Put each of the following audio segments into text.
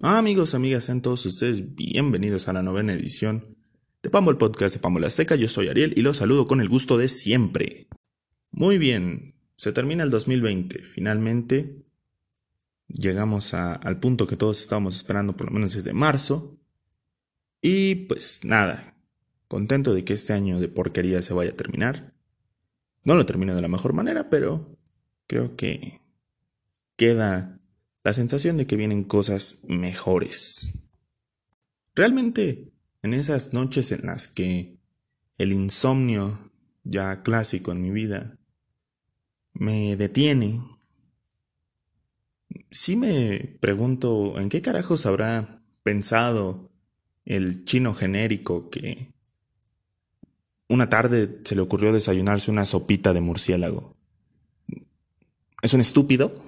Ah, amigos, amigas, sean todos ustedes bienvenidos a la novena edición de Pambo el podcast de Pambo Azteca. Yo soy Ariel y los saludo con el gusto de siempre. Muy bien, se termina el 2020. Finalmente llegamos al punto que todos estábamos esperando, por lo menos desde marzo. Y pues nada, contento de que este año de porquería se vaya a terminar. No lo termino de la mejor manera, pero creo que queda la sensación de que vienen cosas mejores. Realmente, en esas noches en las que el insomnio, ya clásico en mi vida, me detiene, sí me pregunto en qué carajos habrá pensado el chino genérico que una tarde se le ocurrió desayunarse una sopita de murciélago. ¿Es un estúpido?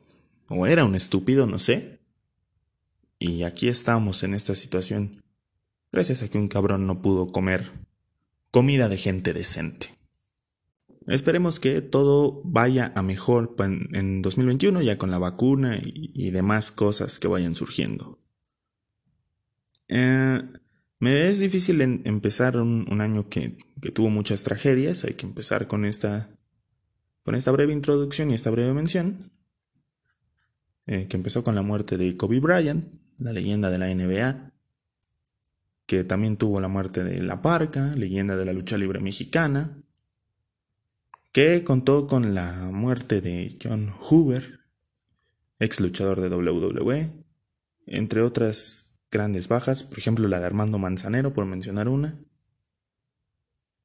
O era un estúpido, no sé. Y aquí estamos en esta situación, gracias a que un cabrón no pudo comer comida de gente decente. Esperemos que todo vaya a mejor en 2021 ya con la vacuna y, demás cosas que vayan surgiendo. Eh, me es difícil empezar un, año que, que, tuvo muchas tragedias. Hay que empezar con esta, con esta breve introducción y esta breve mención. Eh, que empezó con la muerte de Kobe Bryant, la leyenda de la NBA, que también tuvo la muerte de La Parca, leyenda de la lucha libre mexicana, que contó con la muerte de John Hoover, ex luchador de WWE, entre otras grandes bajas, por ejemplo la de Armando Manzanero, por mencionar una,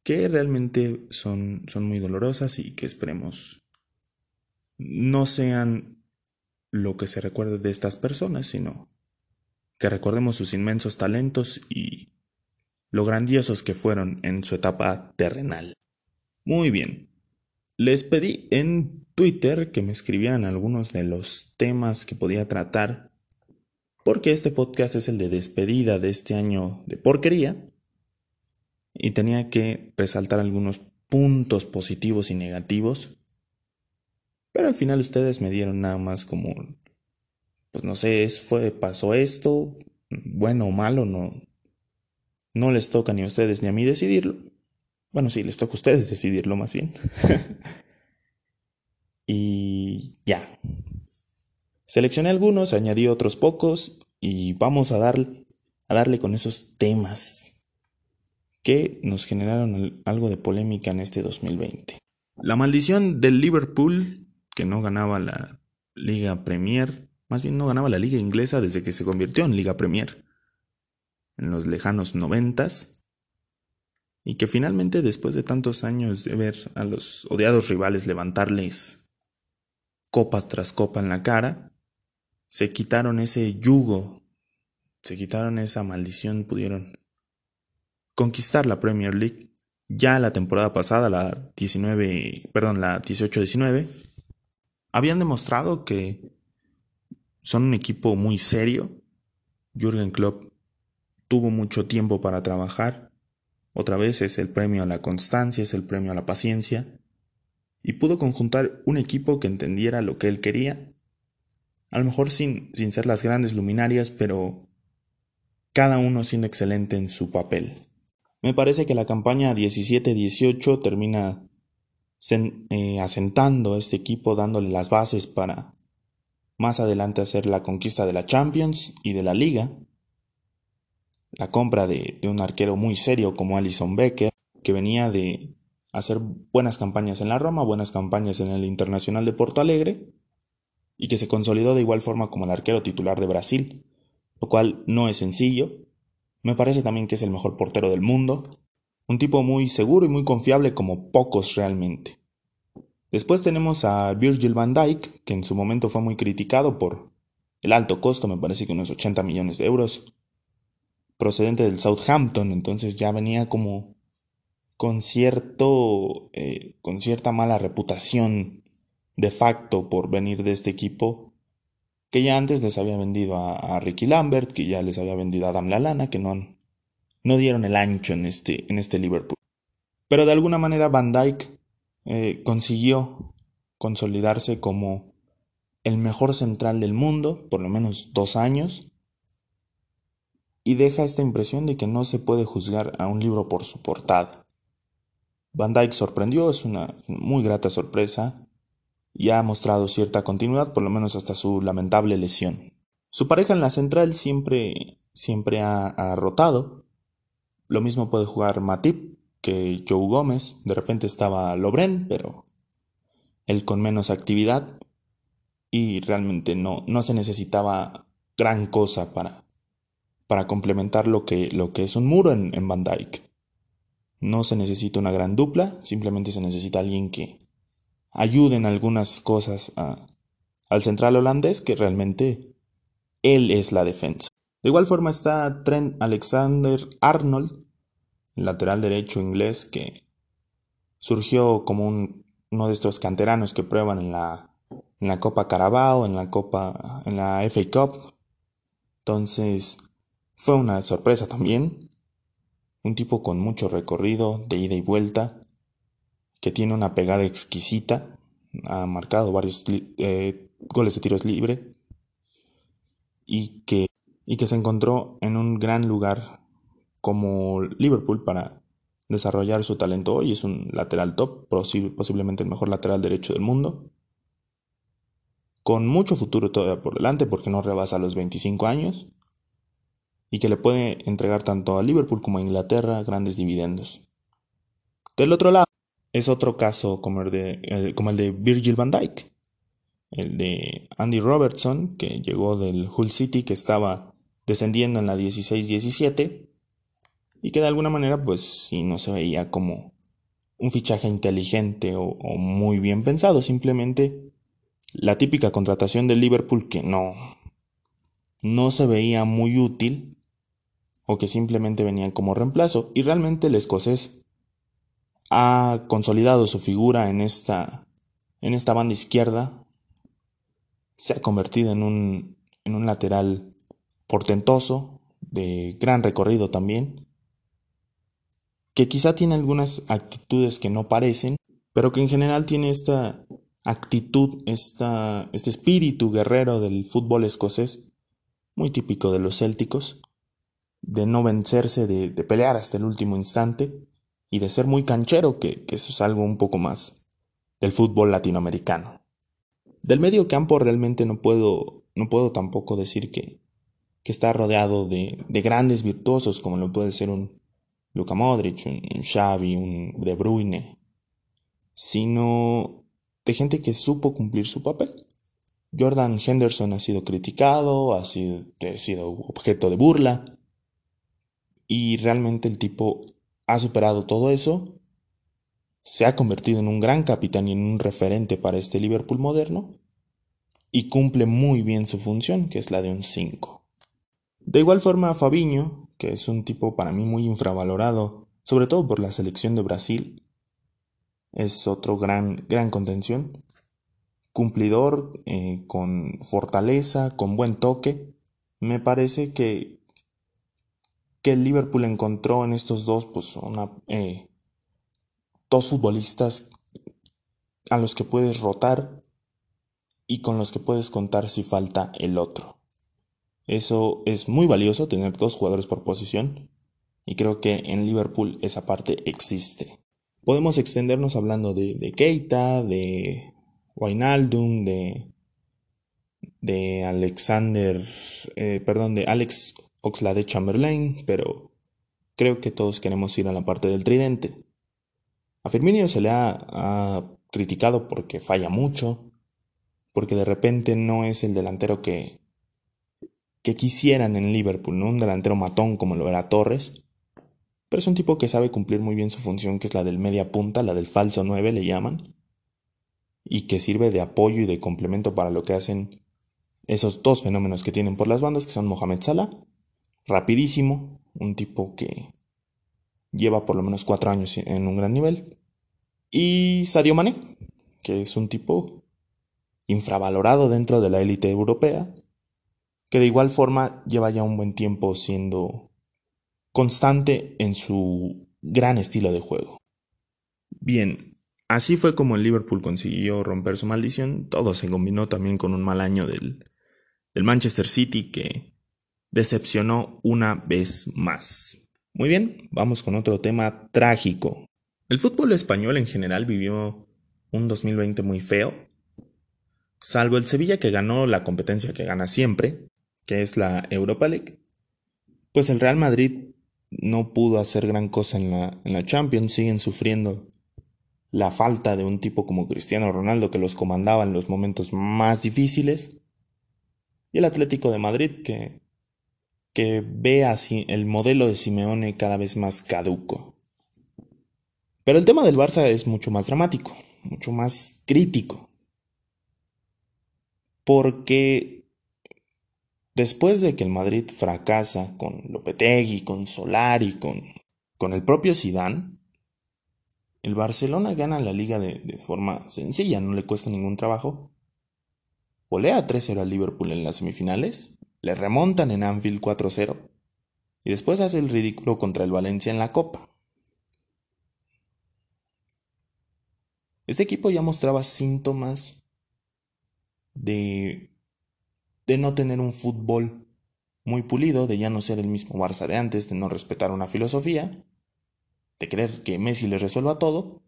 que realmente son, son muy dolorosas y que esperemos no sean lo que se recuerde de estas personas, sino que recordemos sus inmensos talentos y lo grandiosos que fueron en su etapa terrenal. Muy bien. Les pedí en Twitter que me escribieran algunos de los temas que podía tratar, porque este podcast es el de despedida de este año de porquería, y tenía que resaltar algunos puntos positivos y negativos al final ustedes me dieron nada más como, pues no sé, fue, pasó esto, bueno o malo, no, no les toca ni a ustedes ni a mí decidirlo. Bueno, sí, les toca a ustedes decidirlo más bien. y ya. Seleccioné algunos, añadí otros pocos y vamos a darle, a darle con esos temas que nos generaron algo de polémica en este 2020. La maldición del Liverpool que no ganaba la Liga Premier, más bien no ganaba la Liga Inglesa desde que se convirtió en Liga Premier, en los lejanos noventas, y que finalmente después de tantos años de ver a los odiados rivales levantarles copa tras copa en la cara, se quitaron ese yugo, se quitaron esa maldición, pudieron conquistar la Premier League. Ya la temporada pasada, la 19, perdón, la 18-19 habían demostrado que son un equipo muy serio. Jürgen Klopp tuvo mucho tiempo para trabajar. Otra vez es el premio a la constancia, es el premio a la paciencia. Y pudo conjuntar un equipo que entendiera lo que él quería. A lo mejor sin, sin ser las grandes luminarias, pero cada uno siendo excelente en su papel. Me parece que la campaña 17-18 termina eh, asentando este equipo, dándole las bases para más adelante hacer la conquista de la Champions y de la Liga, la compra de, un arquero muy serio como Alison Becker, que venía de hacer buenas campañas en la Roma, buenas campañas en el Internacional de Porto Alegre, y que se consolidó de igual forma como el arquero titular de Brasil, lo cual no es sencillo. Me parece también que es el mejor portero del mundo, un tipo muy seguro y muy confiable como pocos realmente. Después tenemos a Virgil van Dijk, que en su momento fue muy criticado por el alto costo, me parece que unos 80 millones de euros, procedente del Southampton, entonces ya venía como con cierto, eh, con cierta mala reputación de facto por venir de este equipo, que ya antes les había vendido a, Ricky Lambert, que ya les había vendido a Adam Lallana, que no han no dieron el ancho en este, en este Liverpool. Pero de alguna manera Van Dyke eh, consiguió consolidarse como el mejor central del mundo, por lo menos dos años, y deja esta impresión de que no se puede juzgar a un libro por su portada. Van Dyke sorprendió, es una muy grata sorpresa y ha mostrado cierta continuidad, por lo menos hasta su lamentable lesión. Su pareja en la central siempre, siempre ha, ha rotado. Lo mismo puede jugar Matip que Joe Gómez. De repente estaba Lobren, pero él con menos actividad y realmente no, no se necesitaba gran cosa para, para complementar lo que, lo que es un muro en, en Van Dyke. No se necesita una gran dupla, simplemente se necesita alguien que ayude en algunas cosas al central holandés, que realmente él es la defensa. De igual forma está Trent Alexander Arnold, lateral derecho inglés, que surgió como un, uno de estos canteranos que prueban en la, en la Copa Carabao, en la Copa, en la FA Cup. Entonces, fue una sorpresa también. Un tipo con mucho recorrido de ida y vuelta, que tiene una pegada exquisita, ha marcado varios eh, goles de tiros libre y que, y que se encontró en un gran lugar como Liverpool para desarrollar su talento hoy. Es un lateral top, posiblemente el mejor lateral derecho del mundo. Con mucho futuro todavía por delante porque no rebasa los 25 años y que le puede entregar tanto a Liverpool como a Inglaterra grandes dividendos. Del otro lado, es otro caso como el de, como el de Virgil van Dijk, el de Andy Robertson, que llegó del Hull City, que estaba descendiendo en la 16-17, y que de alguna manera, pues sí, no se veía como un fichaje inteligente o, o muy bien pensado, simplemente la típica contratación del Liverpool que no, no se veía muy útil o que simplemente venían como reemplazo. Y realmente el escocés ha consolidado su figura en esta en esta banda izquierda se ha convertido en un en un lateral portentoso de gran recorrido también que quizá tiene algunas actitudes que no parecen pero que en general tiene esta actitud esta, este espíritu guerrero del fútbol escocés muy típico de los célticos de no vencerse, de, pelear hasta el último instante y de ser muy canchero, que, eso es algo un poco más del fútbol latinoamericano. Del medio campo realmente no puedo, no puedo tampoco decir que, que está rodeado de, de, grandes virtuosos como lo puede ser un Luka Modric, un, un Xavi, un De Bruyne, sino de gente que supo cumplir su papel. Jordan Henderson ha sido criticado, ha sido, ha sido objeto de burla, y realmente el tipo ha superado todo eso, se ha convertido en un gran capitán y en un referente para este Liverpool moderno y cumple muy bien su función, que es la de un 5. De igual forma, Fabiño, que es un tipo para mí muy infravalorado, sobre todo por la selección de Brasil, es otro gran, gran contención. Cumplidor, eh, con fortaleza, con buen toque. Me parece que que el Liverpool encontró en estos dos, pues, una, eh, dos futbolistas a los que puedes rotar y con los que puedes contar si falta el otro. Eso es muy valioso, tener dos jugadores por posición, y creo que en Liverpool esa parte existe. Podemos extendernos hablando de, de Keita, de Wijnaldum, de, de Alexander, eh, perdón, de Alex Oxlade Chamberlain, pero creo que todos queremos ir a la parte del tridente. A Firmino se le ha, criticado porque falla mucho, porque de repente no es el delantero que, que quisieran en Liverpool. Un delantero matón como lo era Torres. Pero es un tipo que sabe cumplir muy bien su función, que es la del media punta, la del falso 9 le llaman, y que sirve de apoyo y de complemento para lo que hacen esos dos fenómenos que tienen por las bandas, que son Mohamed Salah rapidísimo, un tipo que lleva por lo menos cuatro años en un gran nivel. Y Sadio Mané, que es un tipo infravalorado dentro de la élite europea, que de igual forma lleva ya un buen tiempo siendo constante en su gran estilo de juego. Bien, así fue como el Liverpool consiguió romper su maldición. Todo se combinó también con un mal año del, del Manchester City que decepcionó una vez más. Muy bien, vamos con otro tema trágico. El fútbol español en general vivió un 2020 muy feo, salvo el Sevilla que ganó la competencia que gana siempre, que es la Europa League. Pues el Real Madrid no pudo hacer gran cosa en la, en la Champions, siguen sufriendo la falta de un tipo como Cristiano Ronaldo que los comandaba en los momentos más difíciles. Y el Atlético de Madrid que que ve así el modelo de Simeone cada vez más caduco. Pero el tema del Barça es mucho más dramático, mucho más crítico. Porque después de que el Madrid fracasa con Lopetegui, con Solari, con, con el propio Zidane, el Barcelona gana la liga de, forma sencilla, no le cuesta ningún trabajo. Golea 3-0 al Liverpool en las semifinales le remontan en Anfield 4-0 y después hace el ridículo contra el Valencia en la Copa. Este equipo ya mostraba síntomas de, de no tener un fútbol muy pulido, de ya no ser el mismo Barça de antes, de no respetar una filosofía, de creer que Messi le resuelva todo,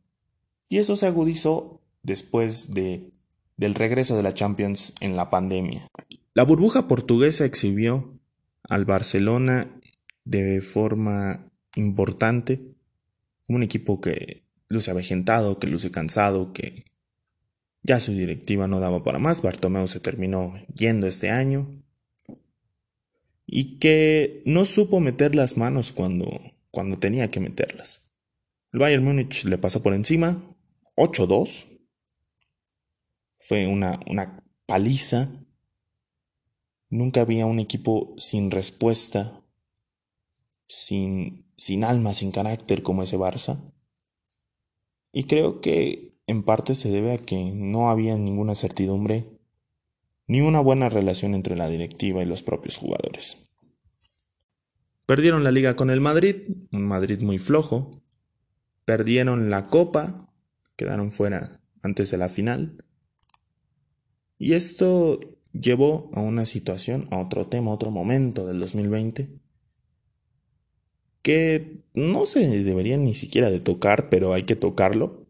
y eso se agudizó después de, del regreso de la Champions en la pandemia. La burbuja portuguesa exhibió al Barcelona de forma importante como un equipo que luce avejentado, que luce cansado, que ya su directiva no daba para más. Bartomeu se terminó yendo este año y que no supo meter las manos cuando, cuando tenía que meterlas. El Bayern Múnich le pasó por encima, 8-2. Fue una, una paliza Nunca había un equipo sin respuesta, sin, sin alma, sin carácter como ese Barça. Y creo que en parte se debe a que no había ninguna certidumbre ni una buena relación entre la directiva y los propios jugadores. Perdieron la liga con el Madrid, un Madrid muy flojo. Perdieron la copa, quedaron fuera antes de la final. Y esto llevó a una situación, a otro tema, a otro momento del 2020, que no se debería ni siquiera de tocar, pero hay que tocarlo,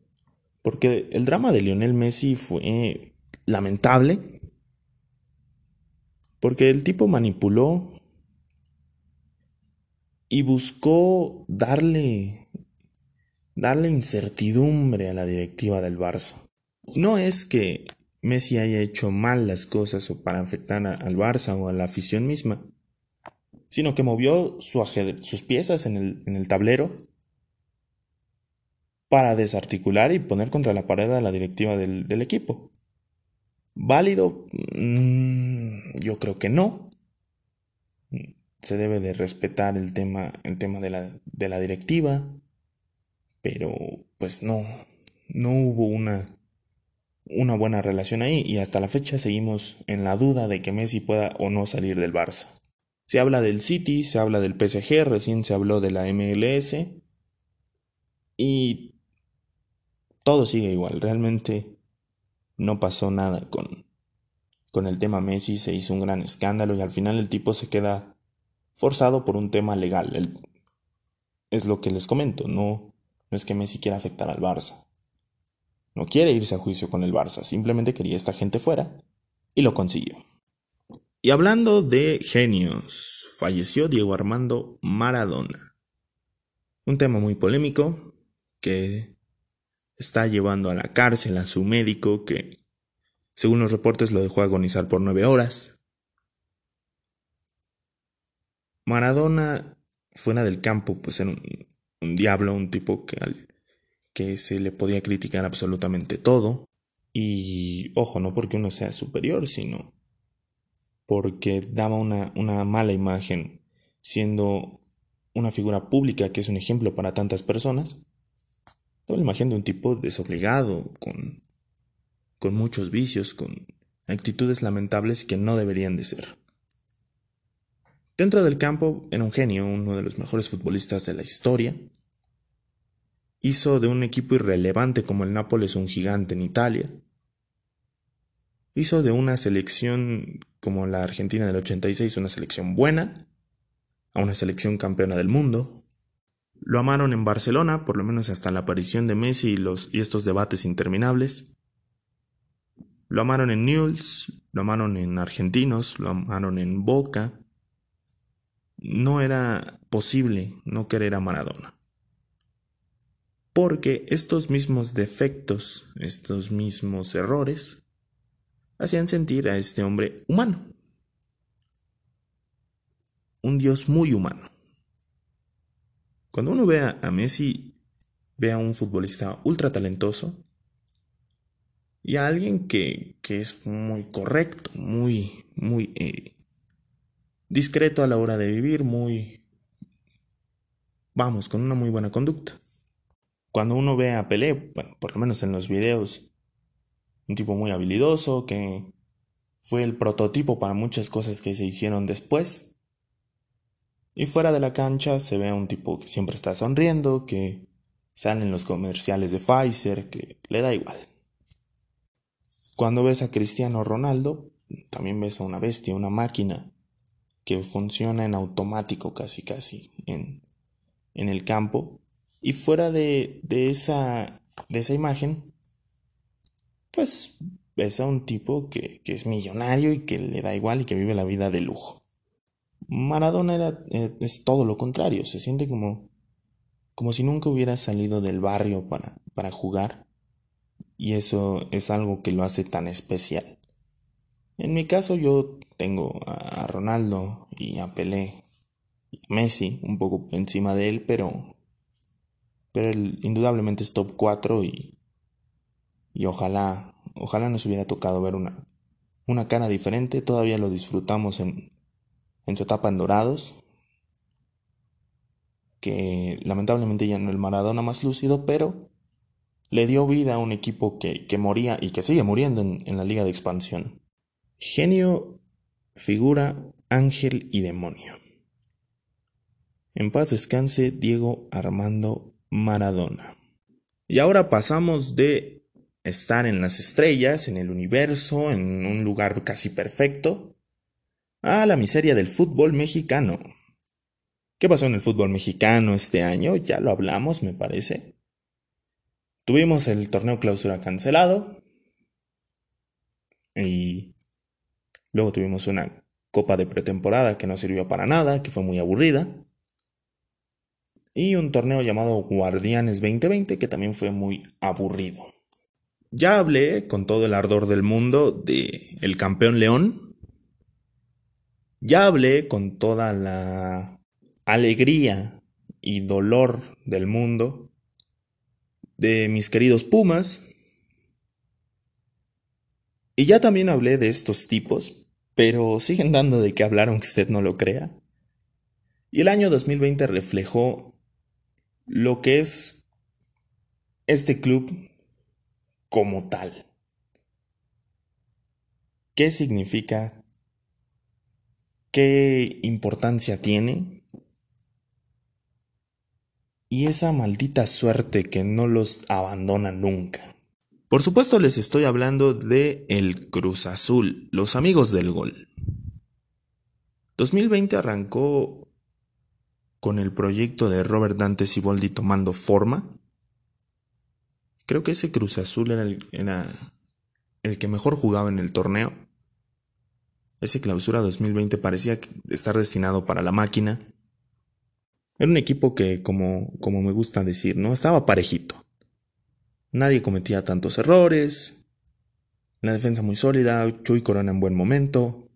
porque el drama de Lionel Messi fue lamentable, porque el tipo manipuló y buscó darle darle incertidumbre a la directiva del Barça. No es que Messi haya hecho mal las cosas o para afectar al Barça o a la afición misma, sino que movió sus piezas en el, tablero para desarticular y poner contra la pared a la directiva del, equipo. ¿Válido? Mm, yo creo que no. Se debe de respetar el tema, el tema de, la, de la directiva, pero pues no, no hubo una una buena relación ahí y hasta la fecha seguimos en la duda de que Messi pueda o no salir del Barça. Se habla del City, se habla del PSG, recién se habló de la MLS y todo sigue igual, realmente no pasó nada con, con el tema Messi, se hizo un gran escándalo y al final el tipo se queda forzado por un tema legal. es lo que les comento, no, no es que Messi quiera afectar al Barça. No quiere irse a juicio con el Barça, simplemente quería esta gente fuera y lo consiguió. Y hablando de genios, falleció Diego Armando Maradona. Un tema muy polémico que está llevando a la cárcel a su médico que, según los reportes, lo dejó agonizar por nueve horas. Maradona, fuera del campo, pues era un, un diablo, un tipo que al que se le podía criticar absolutamente todo. Y ojo, no porque uno sea superior, sino porque daba una, una mala imagen siendo una figura pública que es un ejemplo para tantas personas. Daba la imagen de un tipo desobligado, con, con muchos vicios, con actitudes lamentables que no deberían de ser. Dentro del campo era un genio, uno de los mejores futbolistas de la historia, Hizo de un equipo irrelevante como el Nápoles un gigante en Italia. Hizo de una selección como la Argentina del 86 una selección buena, a una selección campeona del mundo. Lo amaron en Barcelona, por lo menos hasta la aparición de Messi y, estos debates interminables. Lo amaron en Newell's, lo amaron en Argentinos, lo amaron en Boca. No era posible no querer a Maradona. Porque estos mismos defectos, estos mismos errores, hacían sentir a este hombre humano. Un Dios muy humano. Cuando uno ve a Messi, ve a un futbolista ultra talentoso y a alguien que, es muy correcto, muy, muy eh, discreto a la hora de vivir, muy, vamos, con una muy buena conducta. Cuando uno ve a Pelé, bueno, por lo menos en los videos, un tipo muy habilidoso que fue el prototipo para muchas cosas que se hicieron después. Y fuera de la cancha se ve a un tipo que siempre está sonriendo, que sale en los comerciales de Pfizer, que le da igual. Cuando ves a Cristiano Ronaldo, también ves a una bestia, una máquina que funciona en automático casi casi en, en el campo. Y fuera de, de, esa, de esa imagen, pues ves a un tipo que, es millonario y que le da igual y que vive la vida de lujo. Maradona era, eh, es todo lo contrario, se siente como, como si nunca hubiera salido del barrio para, para jugar y eso es algo que lo hace tan especial. En mi caso yo tengo a Ronaldo y a Pelé a Messi un poco encima de él, pero, pero él indudablemente es top 4 y, y ojalá, ojalá nos hubiera tocado ver una, una cara diferente. Todavía lo disfrutamos en, en su etapa en Dorados. Que lamentablemente ya no el Maradona más lúcido, pero le dio vida a un equipo que, que moría y que sigue muriendo en, en la liga de expansión. Genio, figura, ángel y demonio. En paz descanse Diego Armando Maradona. Y ahora pasamos de estar en las estrellas, en el universo, en un lugar casi perfecto, a la miseria del fútbol mexicano. ¿Qué pasó en el fútbol mexicano este año? Ya lo hablamos, me parece. Tuvimos el torneo clausura cancelado y luego tuvimos una copa de pretemporada que no sirvió para nada, que fue muy aburrida. Y un torneo llamado Guardianes 2020 que también fue muy aburrido. Ya hablé con todo el ardor del mundo de el campeón León. Ya hablé con toda la alegría y dolor del mundo de mis queridos Pumas. Y ya también hablé de estos tipos, pero siguen dando de qué hablar aunque usted no lo crea. Y el año 2020 reflejó lo que es este club como tal. ¿Qué significa? ¿Qué importancia tiene? Y esa maldita suerte que no los abandona nunca. Por supuesto les estoy hablando de el Cruz Azul, los amigos del gol. 2020 arrancó con el proyecto de Robert Dante Siboldi tomando forma Creo que ese Cruz Azul era el, que mejor jugaba en el torneo. Ese clausura 2020 parecía estar destinado para la máquina. Era un equipo que, como, como me gusta decir, ¿no? Estaba parejito. Nadie cometía tantos errores. La defensa muy sólida, Chuy Corona en buen momento.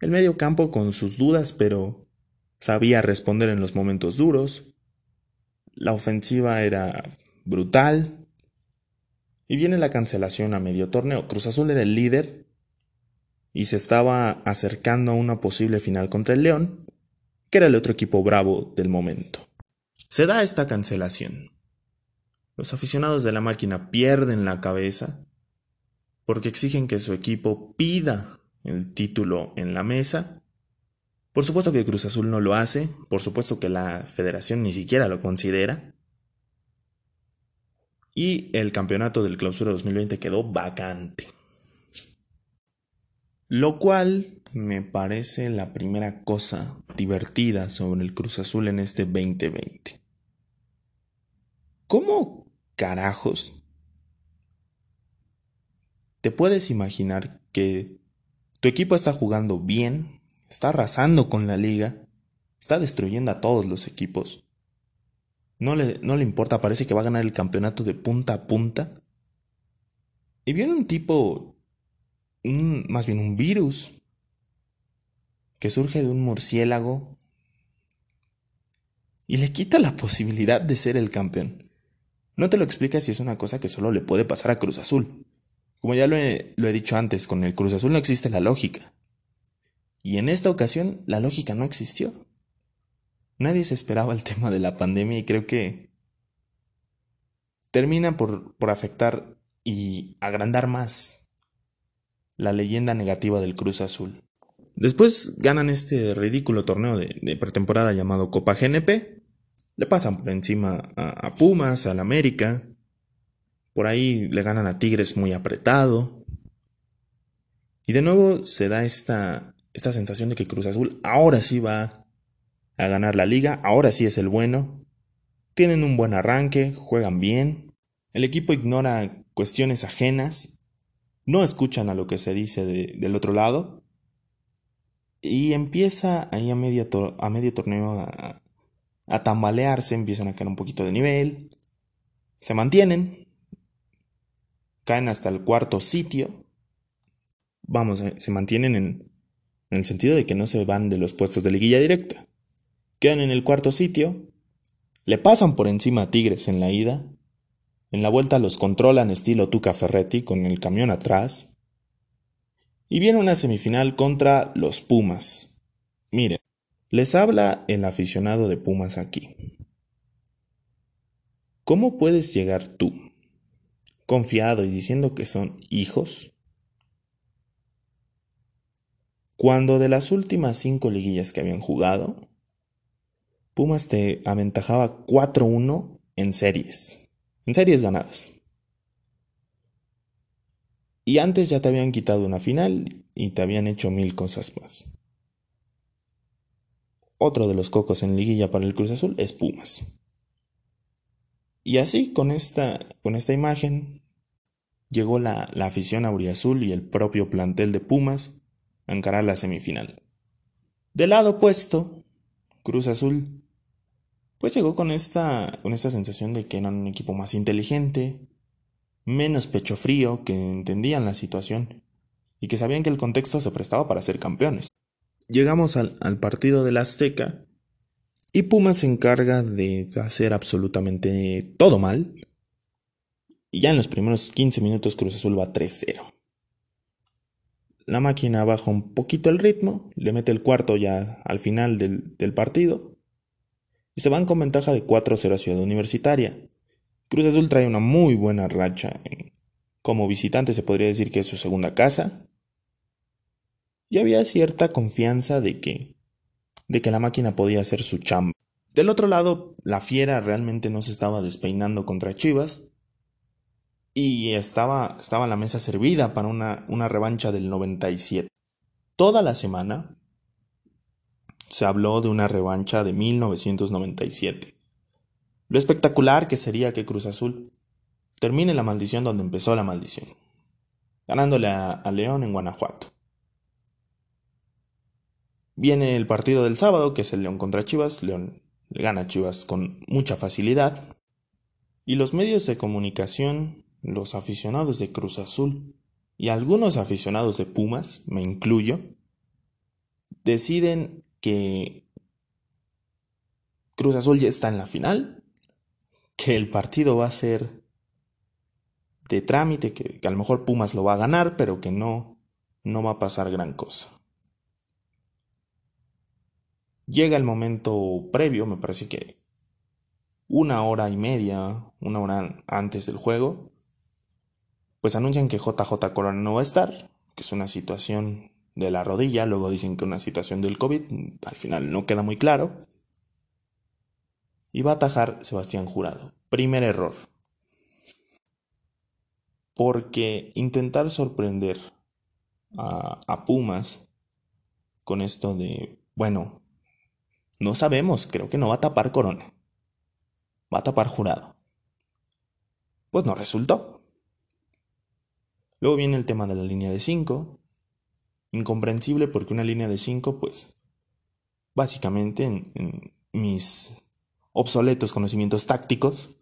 El medio campo con sus dudas, pero sabía responder en los momentos duros. La ofensiva era brutal. Y viene la cancelación a medio torneo. Cruz Azul era el líder y se estaba acercando a una posible final contra el León, que era el otro equipo bravo del momento. Se da esta cancelación. Los aficionados de la máquina pierden la cabeza porque exigen que su equipo pida el título en la mesa. Por supuesto que Cruz Azul no lo hace, por supuesto que la federación ni siquiera lo considera y el campeonato del clausura 2020 quedó vacante. Lo cual me parece la primera cosa divertida sobre el Cruz Azul en este 2020. ¿Cómo carajos te puedes imaginar que tu equipo está jugando bien, está arrasando con la liga, está destruyendo a todos los equipos? No le, no le importa, parece que va a ganar el campeonato de punta a punta. Y viene un tipo más bien un virus que surge de un murciélago y le quita la posibilidad de ser el campeón. No te lo explicas si es una cosa que solo le puede pasar a Cruz Azul. Como ya lo he, lo he dicho antes, con el Cruz Azul no existe la lógica. Y en esta ocasión la lógica no existió. Nadie se esperaba el tema de la pandemia y creo que termina por, por afectar y agrandar más la leyenda negativa del Cruz Azul. Después ganan este ridículo torneo de, pretemporada llamado Copa GNP. Le pasan por encima a, a Pumas, al América. Por ahí le ganan a Tigres muy apretado. Y de nuevo se da esta, esta sensación de que Cruz Azul ahora sí va a ganar la liga, ahora sí es el bueno. Tienen un buen arranque, juegan bien. El equipo ignora cuestiones ajenas no escuchan a lo que se dice del otro lado y empieza ahí a medio, a medio torneo a, tambalearse, empiezan a caer un poquito de nivel, se mantienen, caen hasta el cuarto sitio, vamos, eh, se mantienen en, en el sentido de que no se van de los puestos de liguilla directa, quedan en el cuarto sitio, le pasan por encima a Tigres en la ida, en la vuelta los controlan estilo Tuca Ferretti con el camión atrás. Y viene una semifinal contra los Pumas. Miren, les habla el aficionado de Pumas aquí. ¿Cómo puedes llegar tú, confiado y diciendo que son hijos, cuando de las últimas cinco liguillas que habían jugado, Pumas te aventajaba 4-1 en series? En series ganadas. Y antes ya te habían quitado una final y te habían hecho mil cosas más. Otro de los cocos en liguilla para el Cruz Azul es Pumas. Y así, con esta, con esta imagen, llegó la, la afición auriazul y el propio plantel de Pumas a encarar la semifinal. Del lado opuesto, Cruz Azul pues llegó con esta, con esta sensación de que eran un equipo más inteligente, menos pecho frío, que entendían la situación y que sabían que el contexto se prestaba para ser campeones. Llegamos al, partido del Azteca y Pumas se encarga de hacer absolutamente todo mal. Y ya en los primeros 15 minutos Cruz Azul va 3-0. La máquina baja un poquito el ritmo, le mete el cuarto ya al final del partido y se van con ventaja de 4-0 a Ciudad Universitaria. Cruz Azul trae una muy buena racha. Como visitante se podría decir que es su segunda casa. Y había cierta confianza de que de que la máquina podía hacer su chamba. Del otro lado, la fiera realmente no se estaba despeinando contra Chivas y estaba, estaba la mesa servida para una, una revancha del 97. Toda la semana se habló de una revancha de 1997. Lo espectacular que sería que Cruz Azul termine la maldición donde empezó la maldición, ganándole a, León en Guanajuato. Viene el partido del sábado, que es el León contra Chivas. León le gana a Chivas con mucha facilidad. Y los medios de comunicación, los aficionados de Cruz Azul y algunos aficionados de Pumas, me incluyo, deciden que Cruz Azul ya está en la final, que el partido va a ser de trámite, que, a lo mejor Pumas lo va a ganar, pero que no, no va a pasar gran cosa. Llega el momento previo, me parece que una hora y media, una hora antes del juego, pues anuncian que JJ Corona no va a estar, que es una situación de la rodilla, luego dicen que una situación del COVID, al final no queda muy claro. Y va a atajar Sebastián Jurado. Primer error. Porque intentar sorprender a, a Pumas con esto de, bueno, no sabemos, creo que no va a tapar Corona. Va a tapar jurado. Pues no resultó. Luego viene el tema de la línea de 5. Incomprensible porque una línea de 5, pues, básicamente en, mis obsoletos conocimientos tácticos,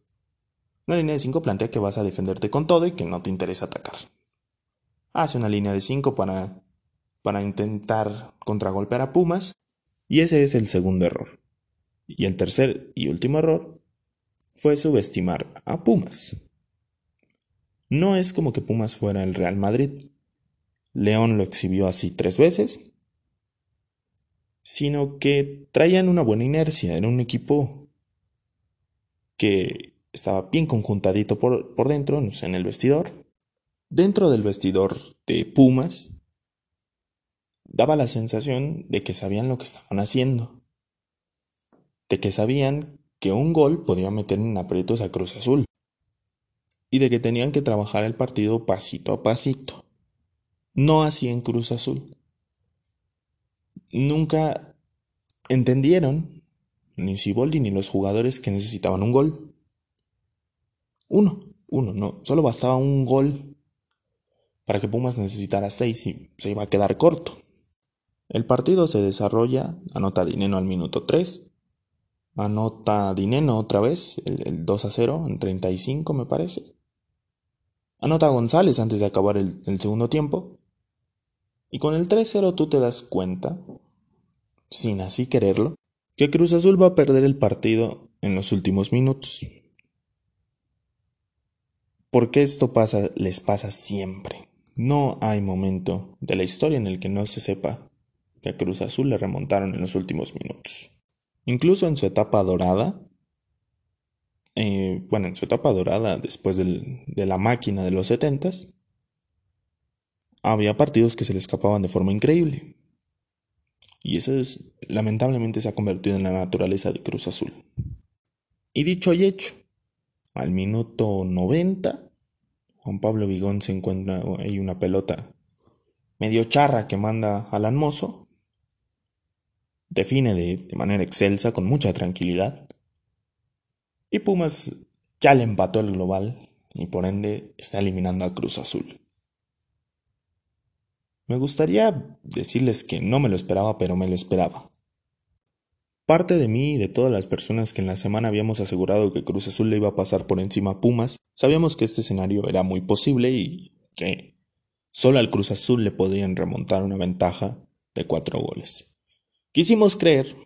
una línea de 5 plantea que vas a defenderte con todo y que no te interesa atacar. Hace una línea de 5 para, para intentar contragolpear a Pumas y ese es el segundo error. Y el tercer y último error fue subestimar a Pumas. No es como que Pumas fuera el Real Madrid. León lo exhibió así tres veces, sino que traían una buena inercia, era un equipo que estaba bien conjuntadito por, por dentro, en el vestidor. Dentro del vestidor de Pumas daba la sensación de que sabían lo que estaban haciendo, de que sabían que un gol podía meter en aprietos a Cruz Azul y de que tenían que trabajar el partido pasito a pasito. No así en Cruz Azul. Nunca entendieron, ni Siboldi ni los jugadores, que necesitaban un gol. Uno, uno, no, solo bastaba un gol para que Pumas necesitara seis y se iba a quedar corto. El partido se desarrolla, anota Dineno al minuto 3, anota Dineno otra vez, el, 2 a 0 en 35 me parece. Anota González antes de acabar el, el segundo tiempo. Y con el 3-0 tú te das cuenta, sin así quererlo, que Cruz Azul va a perder el partido en los últimos minutos. Porque esto pasa, les pasa siempre. No hay momento de la historia en el que no se sepa que a Cruz Azul le remontaron en los últimos minutos. Incluso en su etapa dorada, eh, bueno, en su etapa dorada después de la máquina de los setentas, había partidos que se le escapaban de forma increíble. Y eso es, lamentablemente se ha convertido en la naturaleza de Cruz Azul. Y dicho y hecho, al minuto 90, Juan Pablo Vigón se encuentra ahí una pelota medio charra que manda al Mozo define de, manera excelsa, con mucha tranquilidad. Y Pumas ya le empató el global y por ende está eliminando a Cruz Azul. Me gustaría decirles que no me lo esperaba, pero me lo esperaba. Parte de mí y de todas las personas que en la semana habíamos asegurado que Cruz Azul le iba a pasar por encima a Pumas, sabíamos que este escenario era muy posible y que solo al Cruz Azul le podían remontar una ventaja de cuatro goles. Quisimos creer,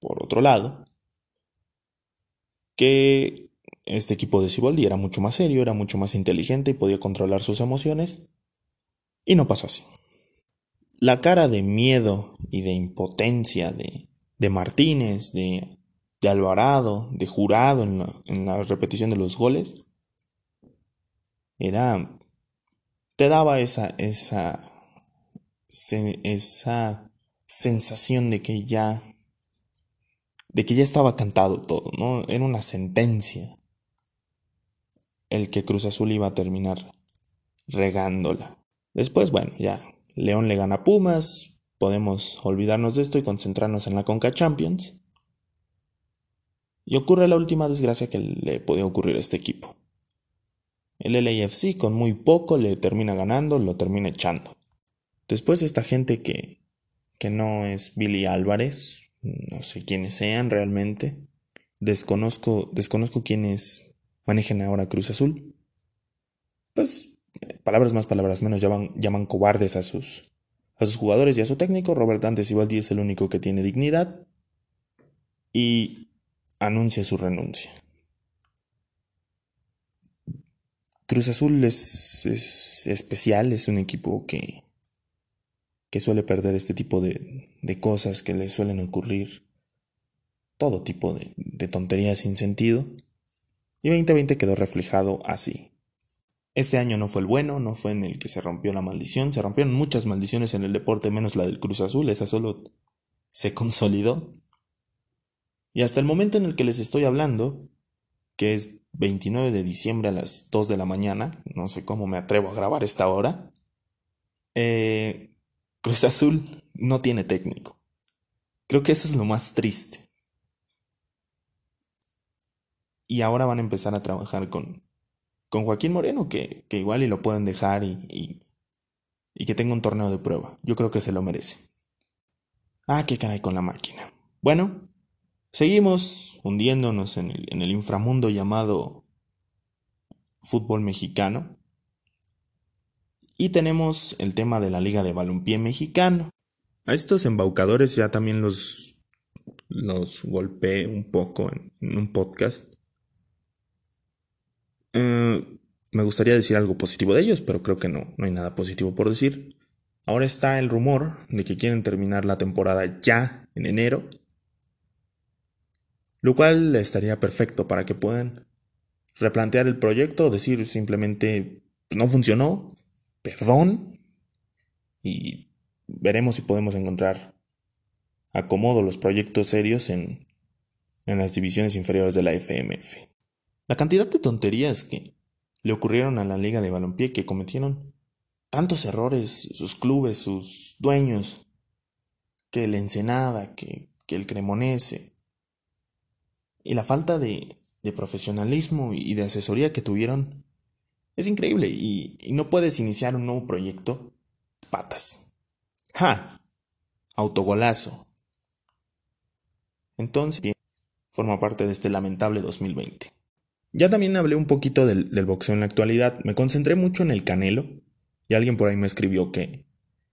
por otro lado, que este equipo de Siboldi era mucho más serio, era mucho más inteligente y podía controlar sus emociones. Y no pasó así. La cara de miedo y de impotencia de, de Martínez, de, de, Alvarado, de Jurado en la, repetición de los goles, era... te daba esa... esa... esa sensación de que ya de que ya estaba cantado todo, ¿no? Era una sentencia el que Cruz Azul iba a terminar regándola. Después, bueno, ya León le gana a Pumas, podemos olvidarnos de esto y concentrarnos en la Conca Champions. Y ocurre la última desgracia que le podía ocurrir a este equipo. El LAFC con muy poco le termina ganando, lo termina echando. Después esta gente que que no es Billy Álvarez, no sé quiénes sean realmente, desconozco, desconozco quiénes manejan ahora Cruz Azul. Pues, palabras más, palabras menos, llaman, llaman cobardes a sus, a sus jugadores y a su técnico. Robert Dantes Ibaldi es el único que tiene dignidad y anuncia su renuncia. Cruz Azul es, es especial, es un equipo que que suele perder este tipo de, de cosas que le suelen ocurrir, todo tipo de, de tonterías sin sentido, y 2020 quedó reflejado así. Este año no fue el bueno, no fue en el que se rompió la maldición, se rompieron muchas maldiciones en el deporte menos la del Cruz Azul, esa solo se consolidó. Y hasta el momento en el que les estoy hablando, que es 29 de diciembre a las 2 de la mañana, no sé cómo me atrevo a grabar esta hora, eh, Cruz Azul no tiene técnico. Creo que eso es lo más triste. Y ahora van a empezar a trabajar con, con Joaquín Moreno, que, que igual y lo pueden dejar y, y, que tenga un torneo de prueba. Yo creo que se lo merece. Ah, qué caray con la máquina. Bueno, seguimos hundiéndonos en el, inframundo llamado fútbol mexicano. Y tenemos el tema de la Liga de Balompié Mexicano. A estos embaucadores ya también los, los golpeé un poco en un podcast. Eh, me gustaría decir algo positivo de ellos, pero creo que no, no hay nada positivo por decir. Ahora está el rumor de que quieren terminar la temporada ya en enero, lo cual estaría perfecto para que puedan replantear el proyecto, decir simplemente no funcionó, perdón, y veremos si podemos encontrar acomodo los proyectos serios en, en las divisiones inferiores de la FMF. La cantidad de tonterías que le ocurrieron a la Liga de Balompié que cometieron tantos errores sus clubes, sus dueños, que el Ensenada, que, el Cremonese, y la falta de, profesionalismo y de asesoría que tuvieron es increíble y, y, no puedes iniciar un nuevo proyecto patas. ¡Ja! Autogolazo. Entonces, bien, forma parte de este lamentable 2020. Ya también hablé un poquito del, boxeo en la actualidad. Me concentré mucho en el canelo. Y alguien por ahí me escribió que,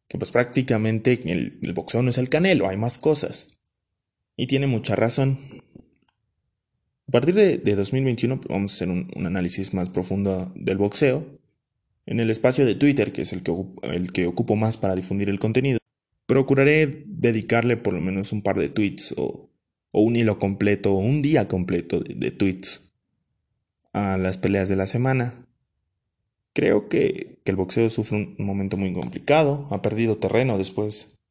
que pues prácticamente el, boxeo no es el canelo, hay más cosas. Y tiene mucha razón. A partir de, de 2021 vamos a hacer un, análisis más profundo del boxeo. En el espacio de Twitter, que es el que, el que ocupo más para difundir el contenido, procuraré dedicarle por lo menos un par de tweets o, un hilo completo o un día completo de tweets a las peleas de la semana. Creo que, que, el boxeo sufre un momento muy complicado, ha perdido terreno después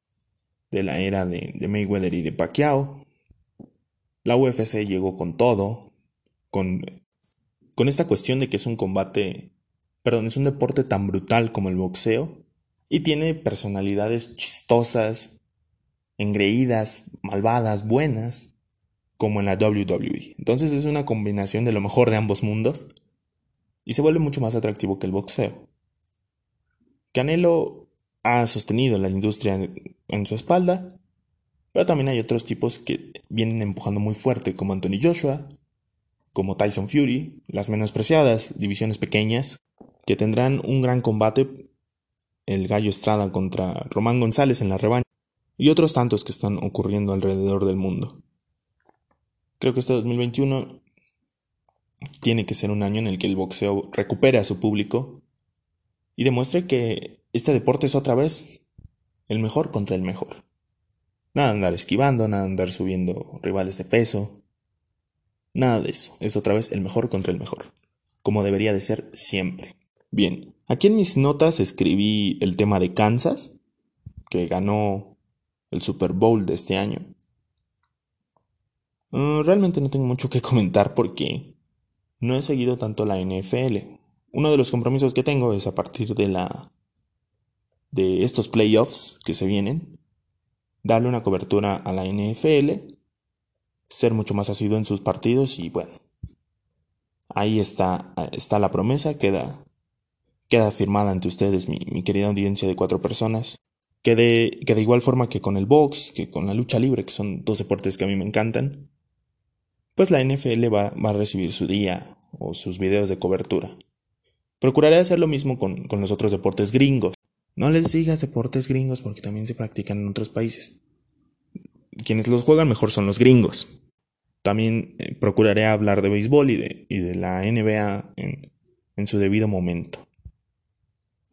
de la era de, Mayweather y de Pacquiao. La UFC llegó con todo, con, con esta cuestión de que es un combate, perdón, es un deporte tan brutal como el boxeo y tiene personalidades chistosas, engreídas, malvadas, buenas, como en la WWE. Entonces es una combinación de lo mejor de ambos mundos y se vuelve mucho más atractivo que el boxeo. Canelo ha sostenido la industria en su espalda, pero también hay otros tipos que vienen empujando muy fuerte, como Anthony Joshua, como Tyson Fury, las menospreciadas divisiones pequeñas, que tendrán un gran combate, el Gallo Estrada contra Román González en la revancha, y otros tantos que están ocurriendo alrededor del mundo. Creo que este 2021 tiene que ser un año en el que el boxeo recupere a su público y demuestre que este deporte es otra vez el mejor contra el mejor. Nada de andar esquivando, nada de andar subiendo rivales de peso. Nada de eso. Es otra vez el mejor contra el mejor. Como debería de ser siempre. Bien, aquí en mis notas escribí el tema de Kansas, que ganó el Super Bowl de este año. Uh, realmente no tengo mucho que comentar porque no he seguido tanto la NFL. Uno de los compromisos que tengo es a partir de la de estos playoffs que se vienen, darle una cobertura a la NFL, ser mucho más asiduo en sus partidos y bueno, ahí está, está la promesa, queda, queda firmada ante ustedes, mi, mi querida audiencia de cuatro personas, que de, que de igual forma que con el box, que con la lucha libre, que son dos deportes que a mí me encantan, pues la NFL va, a recibir su día o sus videos de cobertura. Procuraré hacer lo mismo con, con, los otros deportes gringos. No les digas deportes gringos porque también se practican en otros países. Quienes los juegan mejor son los gringos. También eh, procuraré hablar de béisbol y de, y de la NBA en, en, su debido momento.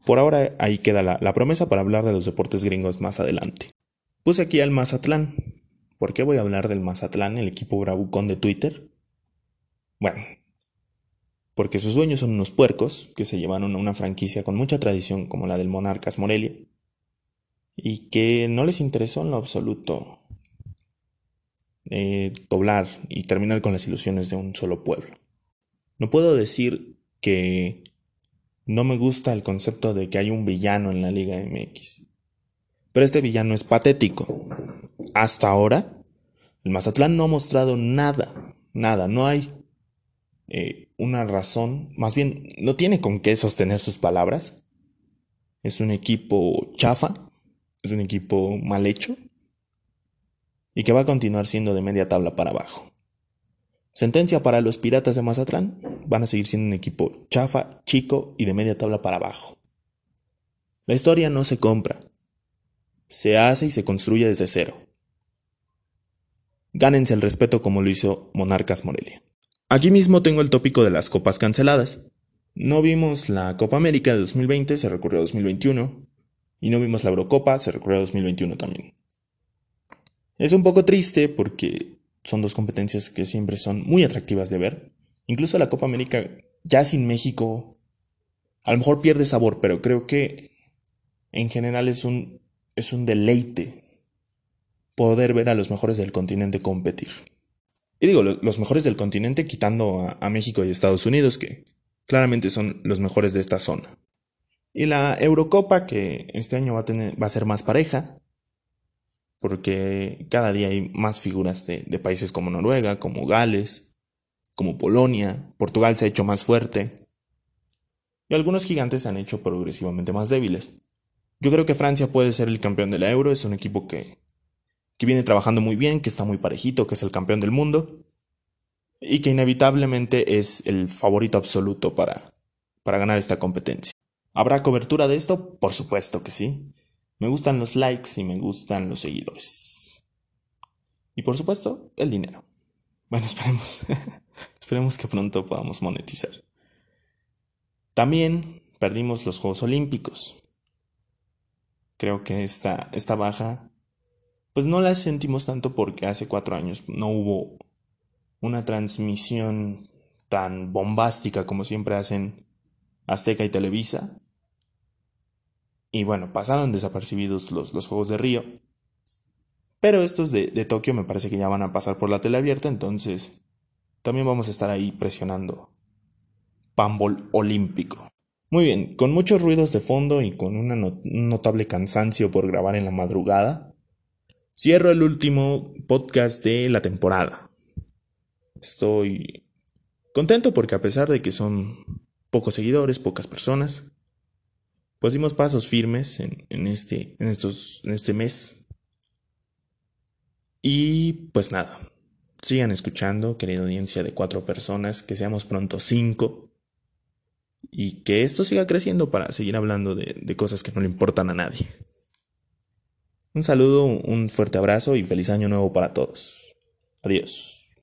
Por ahora ahí queda la, la promesa para hablar de los deportes gringos más adelante. Puse aquí al Mazatlán, ¿Por qué voy a hablar del Mazatlán, el equipo bravucón de Twitter? Bueno, porque sus dueños son unos puercos que se llevaron a una franquicia con mucha tradición como la del Monarcas Morelia y que no les interesó en lo absoluto eh, doblar y terminar con las ilusiones de un solo pueblo. No puedo decir que no me gusta el concepto de que hay un villano en la Liga MX, Pero este villano es patético. Hasta ahora, el Mazatlán no ha mostrado nada, nada, no hay eh, una razón, más bien no tiene con qué sostener sus palabras. Es un equipo chafa, es un equipo mal hecho y que va a continuar siendo de media tabla para abajo. Sentencia para los Piratas de Mazatlán, van a seguir siendo un equipo chafa, chico y de media tabla para abajo. La historia no se compra, se hace y se construye desde cero. Gánense el respeto como lo hizo Monarcas Morelia. Aquí mismo tengo el tópico de las copas canceladas. No vimos la Copa América de 2020, se recurrió a 2021. Y no vimos la Eurocopa, se recurrió a 2021 también. Es un poco triste porque son dos competencias que siempre son muy atractivas de ver. Incluso la Copa América, ya sin México, a lo mejor pierde sabor, pero creo que en general es un, es un deleite poder ver a los mejores del continente competir. Y digo, los mejores del continente quitando a, México y Estados Unidos, que claramente son los mejores de esta zona. Y la Eurocopa, que este año va a, ser más pareja, porque cada día hay más figuras de países como Noruega, como Gales, como Polonia, Portugal se ha hecho más fuerte, y algunos gigantes se han hecho progresivamente más débiles. Yo creo que Francia puede ser el campeón de la Euro, es un equipo que que viene trabajando muy bien, que está muy parejito, que es el campeón del mundo y que inevitablemente es el favorito absoluto para, para ganar esta competencia. ¿Habrá cobertura de esto? Por supuesto que sí. Me gustan los likes y me gustan los seguidores. Y por supuesto, el dinero. Bueno, esperemos. esperemos que pronto podamos monetizar. También perdimos los Juegos Olímpicos. Creo que esta, esta baja pues no la sentimos tanto porque hace cuatro años no hubo una transmisión tan bombástica como siempre hacen Azteca y Televisa. Y bueno, pasaron desapercibidos los, los Juegos de Río. Pero estos de, de Tokio me parece que ya van a pasar por la tele abierta, entonces también vamos a estar ahí presionando Pambol olímpico. Muy bien, con muchos ruidos de fondo y con un notable cansancio por grabar en la madrugada, Cierro el último podcast de la temporada. Estoy contento porque a pesar de que son pocos seguidores, pocas personas, pues dimos pasos firmes en, este, en, estos, en este mes. Y pues nada, sigan escuchando, querida audiencia de cuatro personas, que seamos pronto cinco. Y que esto siga creciendo para seguir hablando de cosas que no le importan a nadie. Un saludo, un fuerte abrazo y feliz año nuevo para todos. Adiós.